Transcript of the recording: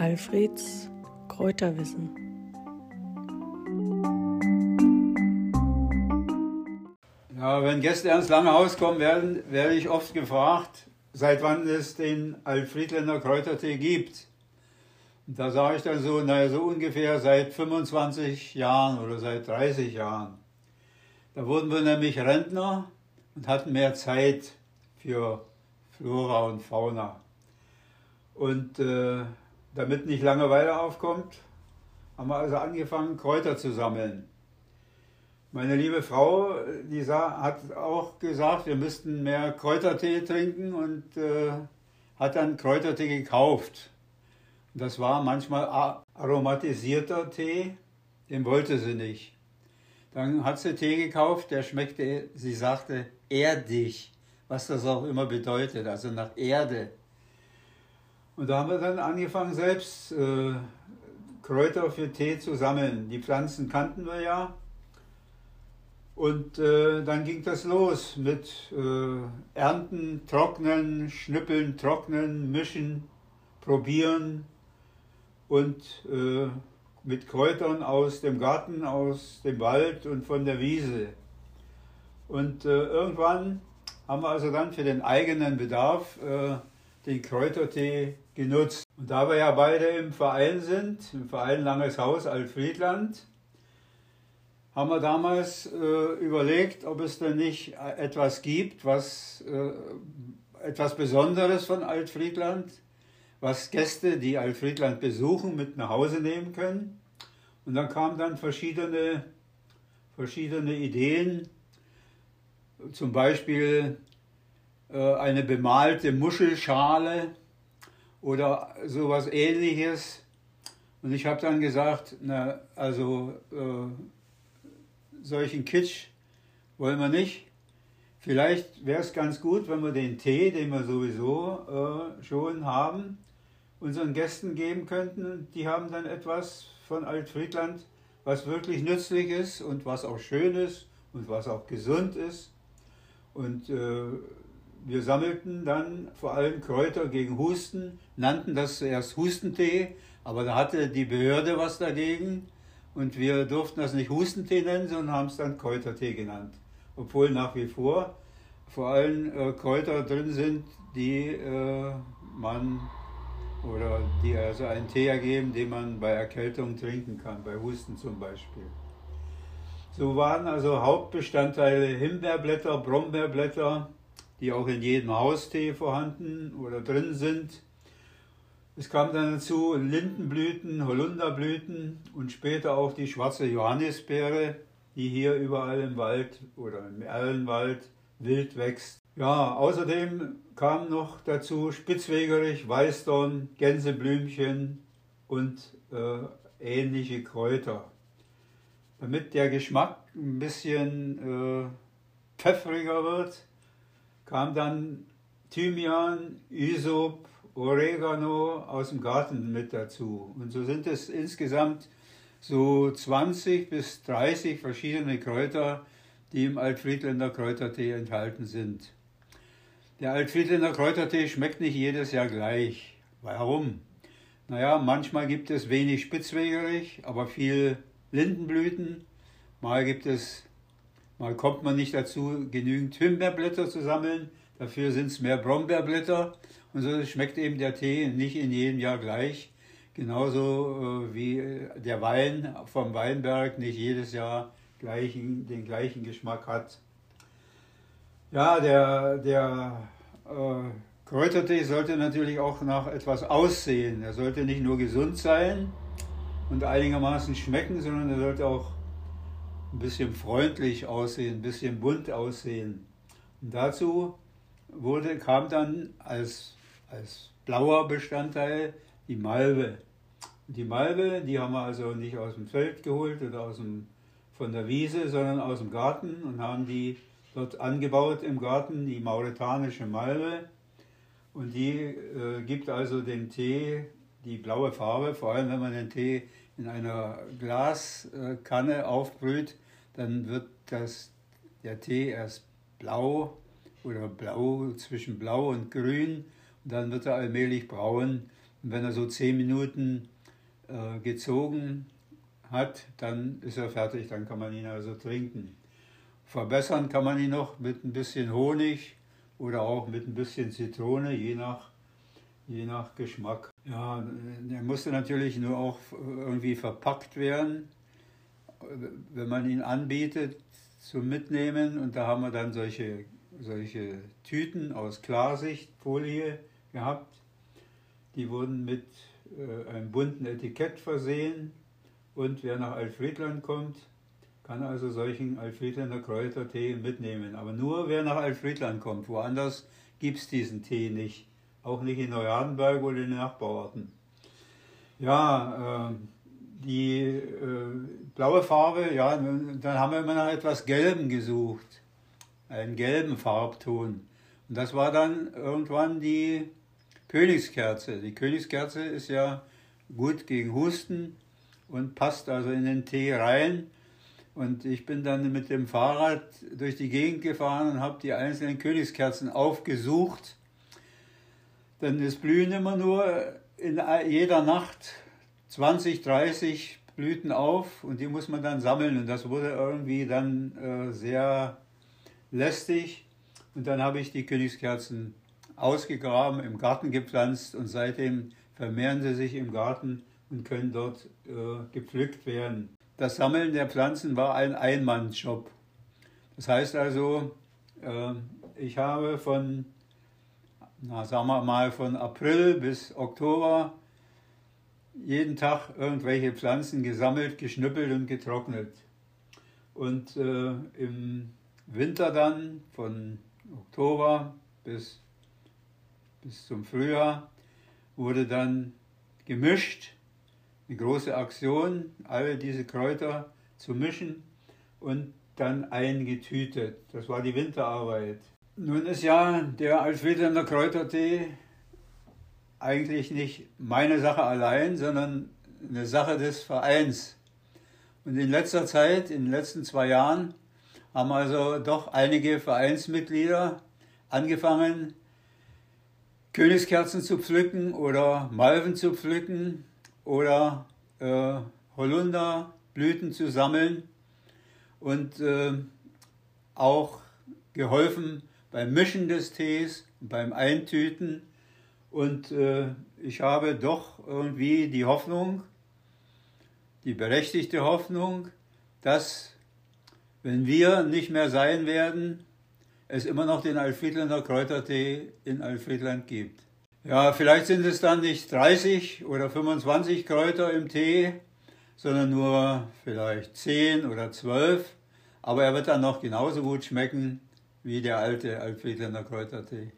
Alfreds Kräuterwissen. Ja, wenn Gäste ins lange Haus kommen, werden, werde ich oft gefragt, seit wann es den Alfriedländer Kräutertee gibt. Und da sage ich dann so, naja, so ungefähr seit 25 Jahren oder seit 30 Jahren. Da wurden wir nämlich Rentner und hatten mehr Zeit für Flora und Fauna. Und äh, damit nicht Langeweile aufkommt, haben wir also angefangen, Kräuter zu sammeln. Meine liebe Frau, die hat auch gesagt, wir müssten mehr Kräutertee trinken und äh, hat dann Kräutertee gekauft. Das war manchmal aromatisierter Tee, den wollte sie nicht. Dann hat sie Tee gekauft, der schmeckte, sie sagte, erdig, was das auch immer bedeutet, also nach Erde. Und da haben wir dann angefangen, selbst äh, Kräuter für Tee zu sammeln. Die Pflanzen kannten wir ja. Und äh, dann ging das los mit äh, Ernten, Trocknen, Schnippeln, Trocknen, Mischen, Probieren und äh, mit Kräutern aus dem Garten, aus dem Wald und von der Wiese. Und äh, irgendwann haben wir also dann für den eigenen Bedarf äh, den Kräutertee genutzt. Und da wir ja beide im Verein sind, im Verein Langes Haus Altfriedland, haben wir damals äh, überlegt, ob es denn nicht etwas gibt, was äh, etwas Besonderes von Altfriedland, was Gäste, die Altfriedland besuchen, mit nach Hause nehmen können. Und dann kamen dann verschiedene, verschiedene Ideen, zum Beispiel äh, eine bemalte Muschelschale oder sowas ähnliches. Und ich habe dann gesagt, na, also äh, solchen Kitsch wollen wir nicht. Vielleicht wäre es ganz gut, wenn wir den Tee, den wir sowieso äh, schon haben, unseren Gästen geben könnten. Die haben dann etwas von Altfriedland, was wirklich nützlich ist und was auch schön ist und was auch gesund ist. Und äh, wir sammelten dann vor allem Kräuter gegen Husten, nannten das zuerst Hustentee, aber da hatte die Behörde was dagegen und wir durften das nicht Hustentee nennen, sondern haben es dann Kräutertee genannt. Obwohl nach wie vor vor allem äh, Kräuter drin sind, die äh, man oder die also einen Tee ergeben, den man bei Erkältung trinken kann, bei Husten zum Beispiel. So waren also Hauptbestandteile Himbeerblätter, Brombeerblätter, die auch in jedem Haustee vorhanden oder drin sind. Es kam dann dazu Lindenblüten, Holunderblüten und später auch die schwarze Johannisbeere, die hier überall im Wald oder im Erlenwald wild wächst. Ja, außerdem kam noch dazu Spitzwegerich, Weißdorn, Gänseblümchen und äh, ähnliche Kräuter. Damit der Geschmack ein bisschen äh, pfeffriger wird, kam dann Thymian, Isop, Oregano aus dem Garten mit dazu. Und so sind es insgesamt so 20 bis 30 verschiedene Kräuter, die im Altfriedländer Kräutertee enthalten sind. Der Altfriedländer Kräutertee schmeckt nicht jedes Jahr gleich. Warum? Naja, manchmal gibt es wenig Spitzwegerich, aber viel Lindenblüten. Mal gibt es Mal kommt man nicht dazu, genügend Himbeerblätter zu sammeln. Dafür sind es mehr Brombeerblätter. Und so schmeckt eben der Tee nicht in jedem Jahr gleich. Genauso äh, wie der Wein vom Weinberg nicht jedes Jahr gleichen, den gleichen Geschmack hat. Ja, der, der äh, Kräutertee sollte natürlich auch nach etwas aussehen. Er sollte nicht nur gesund sein und einigermaßen schmecken, sondern er sollte auch ein bisschen freundlich aussehen, ein bisschen bunt aussehen. Und dazu wurde, kam dann als, als blauer Bestandteil die Malve. Die Malve, die haben wir also nicht aus dem Feld geholt oder aus dem, von der Wiese, sondern aus dem Garten und haben die dort angebaut im Garten, die mauretanische Malve. Und die äh, gibt also dem Tee die blaue Farbe, vor allem wenn man den Tee in einer Glaskanne aufbrüht, dann wird das, der Tee erst blau oder blau zwischen blau und grün. Und dann wird er allmählich braun. Und wenn er so zehn Minuten äh, gezogen hat, dann ist er fertig, dann kann man ihn also trinken. Verbessern kann man ihn noch mit ein bisschen Honig oder auch mit ein bisschen Zitrone, je nach, je nach Geschmack. Ja, der musste natürlich nur auch irgendwie verpackt werden, wenn man ihn anbietet zum Mitnehmen. Und da haben wir dann solche, solche Tüten aus Klarsichtfolie gehabt. Die wurden mit äh, einem bunten Etikett versehen. Und wer nach Alfredland kommt, kann also solchen Alfredlander Kräutertee mitnehmen. Aber nur wer nach Alfredland kommt. Woanders gibt es diesen Tee nicht. Auch nicht in Neuhardenberg oder in den Nachbarorten. Ja, äh, die äh, blaue Farbe, ja, dann haben wir immer nach etwas Gelben gesucht. Einen gelben Farbton. Und das war dann irgendwann die Königskerze. Die Königskerze ist ja gut gegen Husten und passt also in den Tee rein. Und ich bin dann mit dem Fahrrad durch die Gegend gefahren und habe die einzelnen Königskerzen aufgesucht. Denn es blühen immer nur in jeder Nacht 20, 30 Blüten auf und die muss man dann sammeln. Und das wurde irgendwie dann äh, sehr lästig. Und dann habe ich die Königskerzen ausgegraben, im Garten gepflanzt und seitdem vermehren sie sich im Garten und können dort äh, gepflückt werden. Das Sammeln der Pflanzen war ein Einmannsjob. Das heißt also, äh, ich habe von, na, sagen wir mal, von April bis Oktober jeden Tag irgendwelche Pflanzen gesammelt, geschnüppelt und getrocknet. Und äh, im Winter dann von Oktober bis, bis zum Frühjahr wurde dann gemischt eine große Aktion, alle diese Kräuter zu mischen und dann eingetütet. Das war die Winterarbeit. Nun ist ja der Alfredländer Kräutertee eigentlich nicht meine Sache allein, sondern eine Sache des Vereins. Und in letzter Zeit, in den letzten zwei Jahren, haben also doch einige Vereinsmitglieder angefangen, Königskerzen zu pflücken oder Malven zu pflücken oder äh, Holunderblüten zu sammeln und äh, auch geholfen beim Mischen des Tees, beim Eintüten. Und äh, ich habe doch irgendwie die Hoffnung, die berechtigte Hoffnung, dass, wenn wir nicht mehr sein werden, es immer noch den Alfredlander Kräutertee in Alfredland gibt. Ja, vielleicht sind es dann nicht 30 oder 25 Kräuter im Tee, sondern nur vielleicht 10 oder 12. Aber er wird dann noch genauso gut schmecken wie der alte Alfredländer Kräutertee.